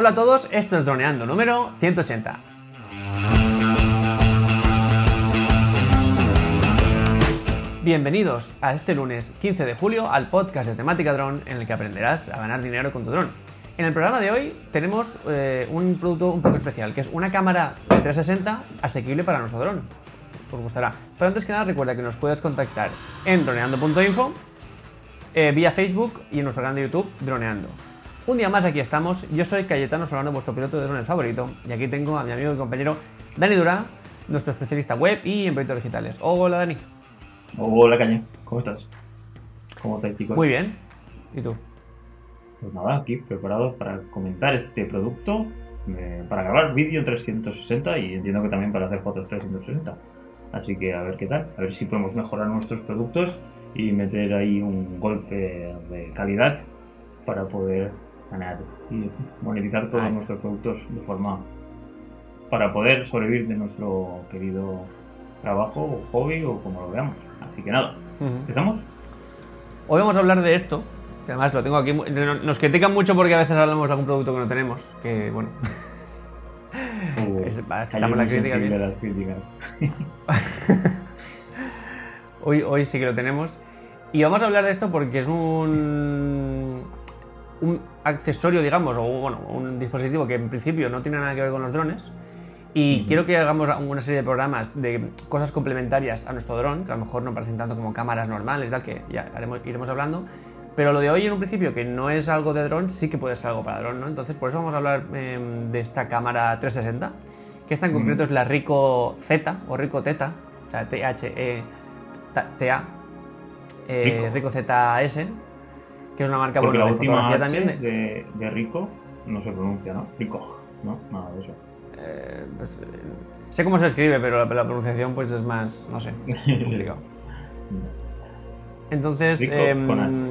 Hola a todos, esto es Droneando número 180. Bienvenidos a este lunes 15 de julio al podcast de temática dron en el que aprenderás a ganar dinero con tu dron. En el programa de hoy tenemos eh, un producto un poco especial, que es una cámara de 360 asequible para nuestro dron. Os gustará. Pero antes que nada recuerda que nos puedes contactar en droneando.info, eh, vía Facebook y en nuestro canal de YouTube Droneando. Un día más aquí estamos, yo soy Cayetano Solano, vuestro piloto de drones favorito, y aquí tengo a mi amigo y compañero Dani Durá, nuestro especialista web y en proyectos digitales. Hola Dani. Hola Caña, ¿cómo estás? ¿Cómo estáis chicos? Muy bien. ¿Y tú? Pues nada, aquí preparado para comentar este producto, eh, para grabar vídeo 360 y entiendo que también para hacer fotos 360. Así que a ver qué tal, a ver si podemos mejorar nuestros productos y meter ahí un golpe de calidad para poder ganar y monetizar todos nuestros productos de forma para poder sobrevivir de nuestro querido trabajo o hobby o como lo veamos. Así que nada. ¿empezamos? Hoy vamos a hablar de esto, que además lo tengo aquí. Nos critican mucho porque a veces hablamos de algún producto que no tenemos, que bueno. Es- Caña aceptamos la crítica bien. las críticas. Hoy, hoy sí que lo tenemos. Y vamos a hablar de esto porque es un, un accesorio, digamos, o bueno, un dispositivo que en principio no tiene nada que ver con los drones. Y quiero que hagamos una serie de programas de cosas complementarias a nuestro dron, que a lo mejor no parecen tanto como cámaras normales, tal, que ya haremos- iremos hablando. Pero lo de hoy en un principio, que no es algo de dron, sí que puede ser algo para dron, ¿no? Entonces, por eso vamos a hablar em, de esta cámara 360, que esta en concreto es la Ricoh Z o Ricoh Teta, o sea, T-H-E-T-A, eh, Ricoh. Ricoh ZS, que es una marca Porque bueno, la de última H también. de- de, de Rico no se pronuncia, ¿no? Rico, ¿no? Nada de eso. eh, pues, eh, sé cómo se escribe, pero la, la pronunciación pues es más, no sé, complicado. Entonces, Ricoh em, con H.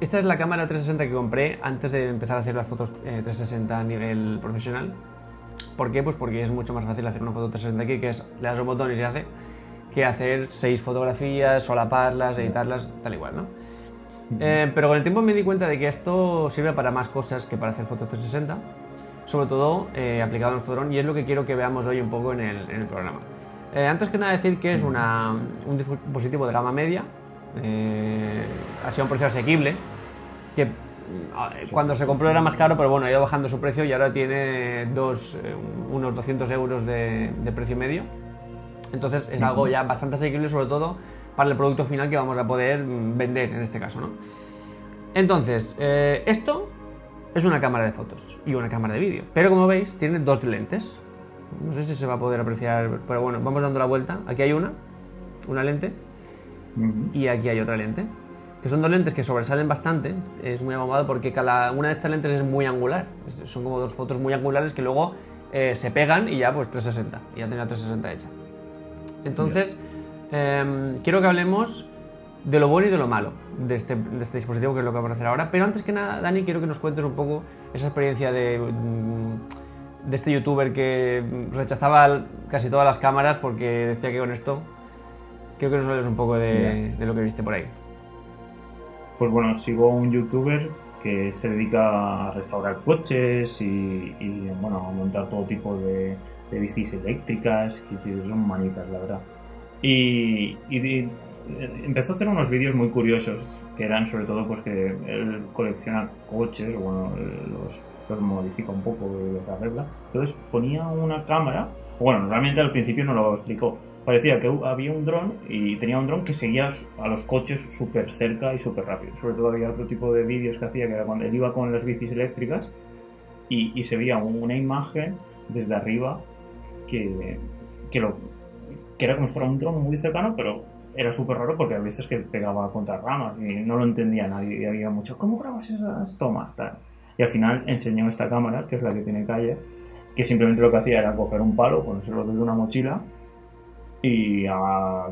esta es la cámara 360 que compré antes de empezar a hacer las fotos eh, 360 a nivel profesional. ¿Por qué? Pues porque es mucho más fácil hacer una foto 360 aquí, que es le das un botón y se hace, que hacer seis fotografías, solaparlas, editarlas, tal igual, ¿no? Eh, pero con el tiempo me di cuenta de que esto sirve para más cosas que para hacer fotos 360, sobre todo eh, aplicado a nuestro dron, y es lo que quiero que veamos hoy un poco en el, en el programa. Eh, antes que nada decir que es una- un dispositivo de gama media, ha sido un precio asequible, que mm, ah, cuando se compró era más caro, pero bueno, ha ido bajando su precio y ahora tiene dos, unos 200 euros de, de precio medio. Entonces es algo ya bastante asequible, sobre todo para el producto final que vamos a poder mm, vender en este caso, ¿no? Entonces, eh, esto es una cámara de fotos y una cámara de vídeo, pero como veis tiene dos lentes. No sé si se va a poder apreciar, pero bueno, vamos dando la vuelta. Aquí hay una, una lente, y aquí hay otra lente. Que son dos lentes que sobresalen bastante. Es muy abombado porque cada una de estas lentes es muy angular. Son como dos fotos muy angulares que luego eh, se pegan y ya pues 360. Y ya tenía 360 hecha. Entonces, em, quiero que hablemos de lo bueno y de lo malo de este, de este dispositivo, que es lo que vamos a hacer ahora. Pero antes que nada, Dani, quiero que nos cuentes un poco esa experiencia de, mm, de este youtuber que rechazaba casi todas las cámaras porque decía que con esto... Quiero que nos hables un poco de, de lo que viste por ahí. Pues bueno, sigo un youtuber que se dedica a restaurar coches y, y, bueno, a montar todo tipo de, de bicis eléctricas, que sí, son manitas, la verdad. Y, y empezó a hacer unos vídeos muy curiosos, que eran sobre todo pues que él colecciona coches, bueno, los, los modifica un poco, los arregla. Entonces ponía una cámara, bueno, realmente al principio no lo explicó. Parecía que había un dron y tenía un dron que seguía a los coches súper cerca y súper rápido. Sobre todo había otro tipo de vídeos que hacía que era cuando él iba con las bicis eléctricas y, y se veía una imagen desde arriba que, que, lo, que era como si fuera un dron muy cercano, pero era súper raro porque a veces que pegaba contra ramas y no lo entendía nadie. Y había mucho, ¿cómo grabas esas tomas? Tal? Y al final enseñó esta cámara, que es la que tiene calle, que simplemente lo que hacía era coger un palo, ponérselo desde una mochila y a,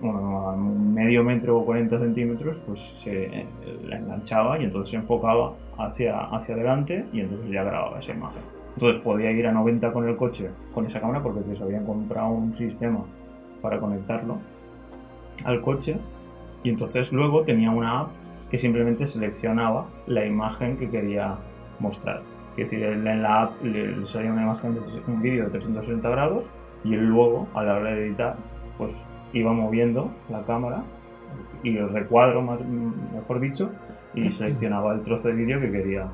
bueno, a medio metro o 40 centímetros pues se la enganchaba y entonces se enfocaba hacia, hacia adelante y entonces ya grababa esa imagen. Entonces podía ir a 90 con el coche con esa cámara porque se habían comprado un sistema para conectarlo al coche y entonces luego tenía una app que simplemente seleccionaba la imagen que quería mostrar. Es decir, en la app le, salía una imagen de un vídeo de 360 grados y él luego, a la hora de editar, pues iba moviendo la cámara y el recuadro, más, mejor dicho, y seleccionaba el trozo de vídeo que quería,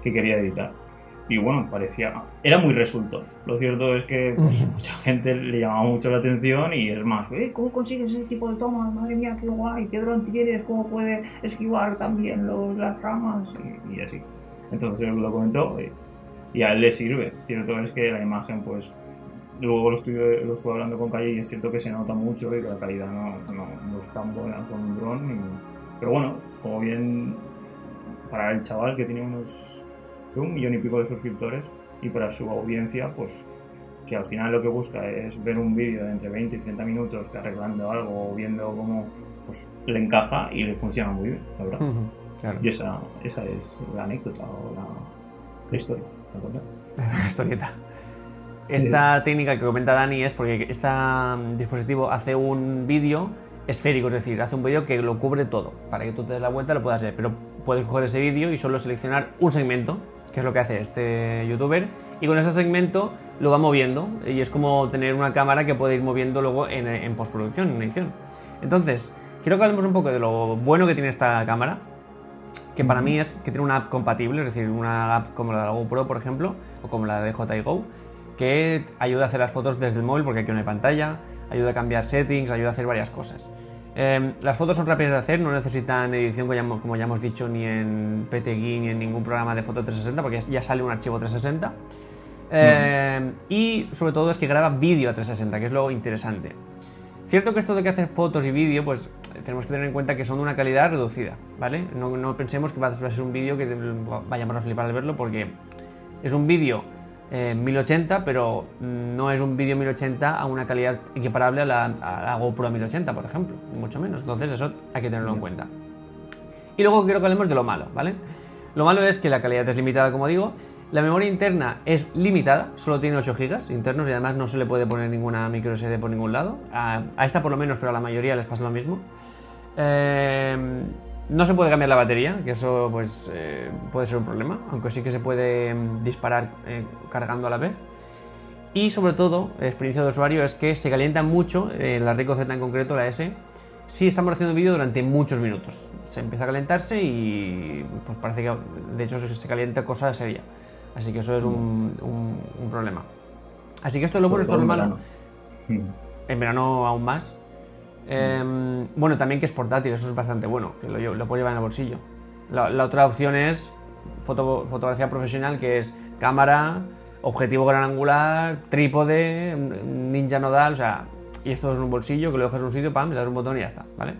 que quería editar. Y bueno, parecía. Era muy resulto. Lo cierto es que pues, mucha gente le llamaba mucho la atención y es más, "Eh, ¿cómo consigues ese tipo de tomas? Madre mía, qué guay, qué dron tienes, cómo puede esquivar también los, las ramas y, y así. Entonces él lo comentó y, y a él le sirve. Cierto es que la imagen, pues. Luego lo estuve, lo estuve hablando con Calle y es cierto que se nota mucho y que la calidad no, no, no es tan buena con un dron. y- Pero bueno, como bien para el chaval que tiene unos que un millón y pico de suscriptores y para su audiencia, pues que al final lo que busca es ver un vídeo de entre 20 y 30 minutos que arreglando algo o viendo cómo pues, le encaja y le funciona muy bien, la verdad. Ujú, Claro. Y esa, esa es la anécdota o la, la historia. ¿me acuerdas? historieta. Esta técnica que comenta Dani es porque este dispositivo hace un vídeo esférico, es decir, hace un vídeo que lo cubre todo. Para que tú te des la vuelta lo puedas ver, pero puedes coger ese vídeo y solo seleccionar un segmento, que es lo que hace este youtuber, y con ese segmento lo va moviendo y es como tener una cámara que puede ir moviendo luego en, postproducción, en edición. Entonces, quiero que hablemos un poco de lo bueno que tiene esta cámara, que para mí es que tiene una app compatible, es decir, una app como la de la GoPro, por ejemplo, o como la de Go, que ayuda a hacer las fotos desde el móvil porque aquí no hay pantalla, ayuda a cambiar settings, ayuda a hacer varias cosas. Eh, las fotos son rápidas de hacer, no necesitan edición como ya, hemos- dicho ni en PTGui ni en ningún programa de foto 360 porque ya sale un archivo 360. Eh, Y sobre todo es que graba vídeo a 360, que es lo interesante. Cierto que esto de que hace fotos y vídeo, pues tenemos que tener en cuenta que son de una calidad reducida, ¿vale? No pensemos que va a ser un vídeo que vayamos a flipar al verlo porque es un vídeo eh, 1080, pero no es un vídeo 1080 a una calidad equiparable a la, a la GoPro 1080, por ejemplo, ni mucho menos. Entonces eso hay que tenerlo en cuenta. Y luego quiero que hablemos de lo malo, ¿vale? Lo malo es que la calidad es limitada, como digo. La memoria interna es limitada, solo tiene 8 GB internos y además no se le puede poner ninguna micro SD por ningún lado. A, a esta por lo menos, pero a la mayoría les pasa lo mismo. Eh, no se puede cambiar la batería, que eso pues eh, puede ser un problema, aunque sí que se puede mm, disparar eh, cargando a la vez. Y sobre todo, experiencia de usuario es que se calienta mucho, eh, la Rico Z en concreto, la S, si estamos haciendo vídeo durante muchos minutos. Se empieza a calentarse y pues parece que de hecho se calienta cosa seria. Así que eso es un, un- un problema. Así que esto es lo bueno, esto es lo malo. En verano aún más. Eh, bueno, también que es portátil, eso es bastante bueno, que lo, lo llevar en el bolsillo. La, otra opción es foto- fotografía profesional, que es cámara, objetivo gran angular, trípode, ninja nodal, o sea, y esto es un bolsillo que lo dejas en un sitio, pam, le das un botón y ya está, ¿vale?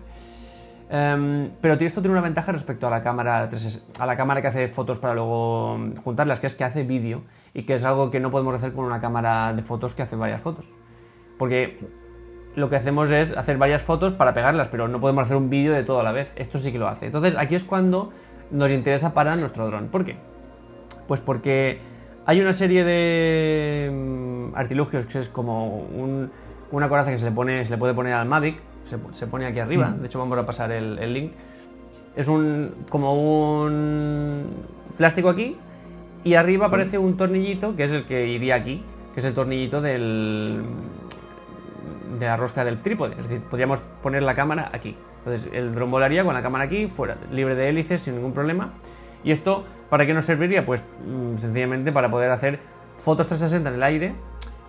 Em, pero esto tiene una ventaja respecto a la cámara 360 a la cámara que hace fotos para luego juntarlas, que es que hace vídeo y que es algo que no podemos hacer con una cámara de fotos que hace varias fotos. Porque lo que hacemos es hacer varias fotos para pegarlas, pero no podemos hacer un vídeo de todo a la vez. Esto sí que lo hace. Entonces aquí es cuando nos interesa para nuestro dron. ¿Por qué? Pues porque hay una serie de mm, artilugios que es como un- una coraza que se le, pone, se le puede poner al Mavic, se, se pone aquí arriba, de hecho vamos a pasar el, el link. Es un como un plástico aquí y arriba aparece un tornillito que es el que iría aquí, que es el tornillito del, de la rosca del trípode. Es decir, podríamos poner la cámara aquí. Entonces el dron volaría con la cámara aquí, fuera, libre de hélices, sin ningún problema. ¿Y esto para qué nos serviría? Pues mm, sencillamente para poder hacer fotos 360 en el aire,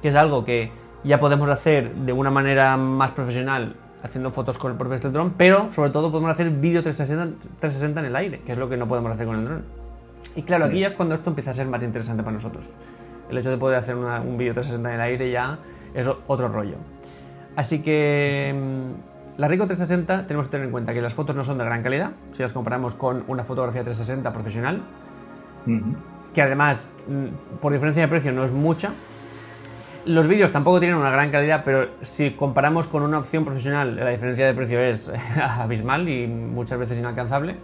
que es algo que ya podemos hacer de una manera más profesional haciendo fotos con el propio del dron, pero sobre todo podemos hacer vídeo 360, 360 en el aire, que es lo que no podemos hacer con el dron. Y claro, aquí ya es cuando esto empieza a ser más interesante para nosotros. El hecho de poder hacer una- un vídeo 360 en el aire ya es otro rollo. Así que mm, la Ricoh 360 tenemos que tener en cuenta que las fotos no son de gran calidad, si las comparamos con una fotografía 360 profesional, que además, mm, por diferencia de precio, no es mucha. Los vídeos tampoco tienen una gran calidad, pero si comparamos con una opción profesional, la diferencia de precio es abismal y muchas veces inalcanzable.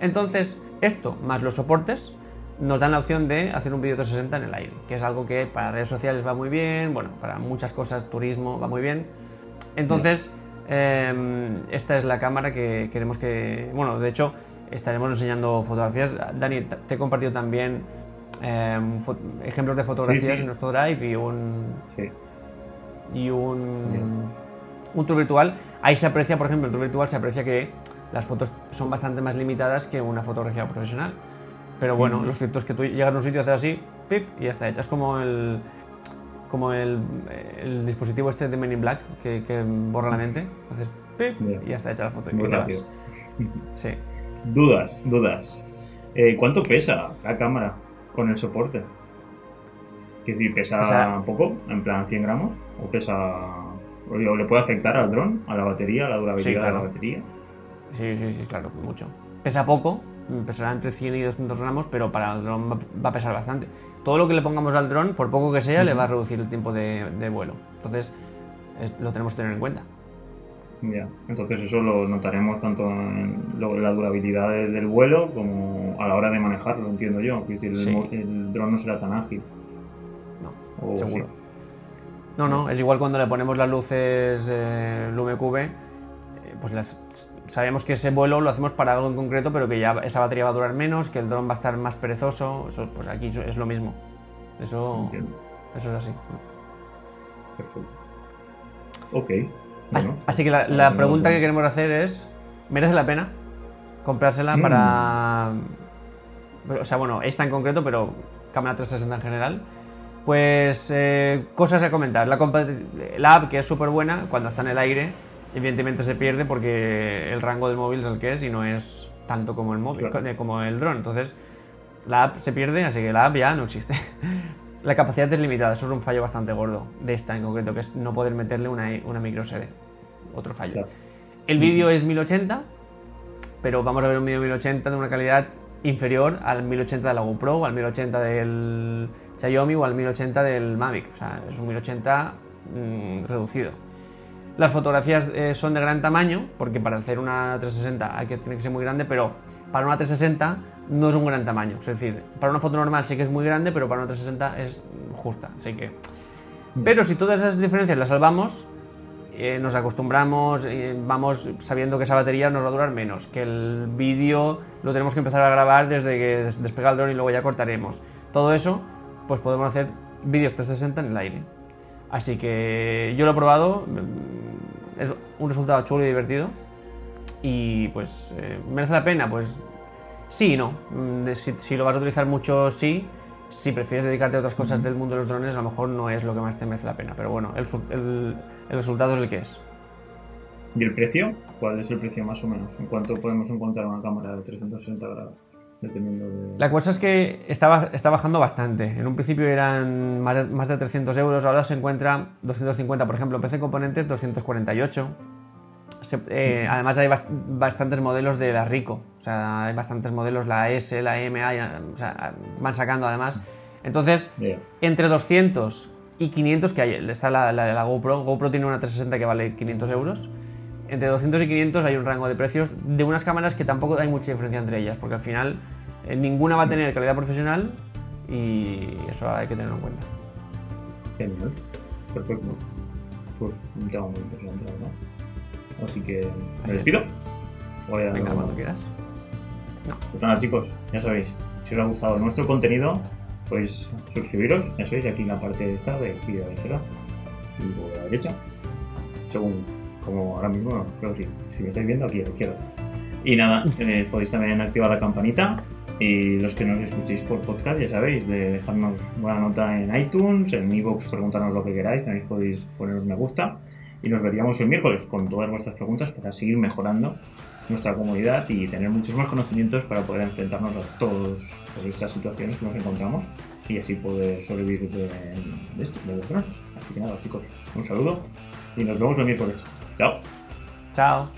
Entonces, esto más los soportes nos dan la opción de hacer un vídeo 360 en el aire, que es algo que para redes sociales va muy bien, bueno, para muchas cosas, turismo va muy bien. Entonces, eh, esta es la cámara que queremos que, bueno, de hecho, estaremos enseñando fotografías. Dani, te he compartido también eh, fo- ejemplos de fotografías Sí, sí. en nuestro Drive y un, Sí. y un, un tour virtual, ahí se aprecia, por ejemplo, el tour virtual se aprecia que las fotos son bastante más limitadas que una fotografía profesional. Pero bueno, Ujú. lo cierto es que tú llegas a un sitio, haces así, pip, y ya está hecha. Es como el, como el, el dispositivo este de Men in Black que, que borra la mente. Haces pip, y ya está hecha la foto. Muy rápido. Sí. Dudas, dudas. Eh, ¿Cuánto pesa la cámara con el soporte? Que si pesa, Pesa- poco, en plan 100 gramos, o pesa. O le puede afectar al dron, a la batería, a la durabilidad Sí, de la batería. Sí, sí, sí, claro, mucho. Pesa poco, pesará entre 100 y 200 gramos, pero para el dron va, a pesar bastante. Todo lo que le pongamos al dron, por poco que sea, le va a reducir el tiempo de, de vuelo. Entonces, es- lo tenemos que tener en cuenta. Ya. Entonces eso lo notaremos tanto en lo- la durabilidad de- del vuelo como a la hora de manejarlo, entiendo yo. Que si el, Sí. mo- el dron no será tan ágil. No, O seguro. sí. No, no, es igual cuando le ponemos las luces eh, LumeCube, eh, pues las- sabemos que ese vuelo lo hacemos para algo en concreto, pero que ya esa batería va a durar menos, que el dron va a estar más perezoso, eso, pues aquí es lo mismo. Eso, Entiendo. eso es así. Perfecto. Ok. Así, Bueno, así que la, pues, pregunta que queremos hacer es, ¿merece la pena comprársela Mm. para... O sea, bueno, esta en concreto, pero cámara 360 en general. Pues eh, cosas a comentar. La app, que es súper buena, cuando está en el aire, evidentemente se pierde porque el rango del móvil es el que es y no es tanto como el móvil, Claro. eh, como el dron. Entonces, la app se pierde, así que la app ya no existe. La capacidad es limitada, eso es un fallo bastante gordo de esta en concreto, que es no poder meterle una, una micro SD. Otro fallo. Claro. El vídeo es 1080, pero vamos a ver un vídeo 1080 de una calidad inferior al 1080 de la GoPro, o al 1080 del Xiaomi o al 1080 del Mavic. O sea, es un 1080 mm, reducido. Las fotografías eh, son de gran tamaño, porque para hacer una 360 hay que tener que ser muy grande, pero para una 360 no es un gran tamaño. Es decir, para una foto normal sí que es muy grande, pero para una 360 es justa. Así que. Pero si todas esas diferencias las salvamos, eh, nos acostumbramos, eh, vamos sabiendo que esa batería nos va a durar menos, que el vídeo lo tenemos que empezar a grabar desde que des- despega el dron y luego ya cortaremos. Todo eso, pues podemos hacer vídeos 360 en el aire. Así que yo lo he probado, mm, es un resultado chulo y divertido. Y pues, eh, ¿merece la pena? Pues sí y no. Mm, de- Si, si lo vas a utilizar mucho, sí. Si prefieres dedicarte a otras cosas del mundo de los drones, a lo mejor no es lo que más te merece la pena. Pero bueno, el, el- el resultado es el que es. ¿Y el precio? ¿Cuál es el precio más o menos? ¿En cuánto podemos encontrar una cámara de 360 grados? Dependiendo de... La cosa es que está, está bajando bastante. En un principio eran más de, más de 300 euros, ahora se encuentra 250. Por ejemplo, PC Componentes 248. Se- eh, además hay bast- bastantes modelos de la Rico. O sea, hay bastantes modelos, la S, la M, hay, o sea, van sacando además. Entonces, entre 200 y 500, que hay, está la, la de la GoPro. GoPro tiene una 360 que vale 500 euros. Entre 200 y 500 hay un rango de precios de unas cámaras que tampoco hay mucha diferencia entre ellas, porque al final eh, ninguna va a tener calidad profesional y eso hay que tenerlo en cuenta. Genial. Perfecto. Pues un tema muy interesante, verdad. Así que me es. despido. Voy a Venga, cuando quieras. Pues nada, chicos, ya sabéis, si os ha gustado nuestro contenido, pues suscribiros, ya sabéis, aquí en la parte esta de aquí a la izquierda y a la derecha, según como ahora mismo, creo que si me estáis viendo aquí a la izquierda. Y nada, eh, podéis también activar la campanita y los que nos escuchéis por podcast, ya sabéis, de dejarnos buena nota en iTunes, en iVoox, preguntarnos lo que queráis, también podéis poner un me gusta y nos veríamos el miércoles con todas vuestras preguntas para seguir mejorando nuestra comunidad y tener muchos más conocimientos para poder enfrentarnos a todas estas situaciones que nos encontramos y así poder sobrevivir de, de esto, de los drones. Así que nada, chicos, un saludo y nos vemos el miércoles. Chao. Chao.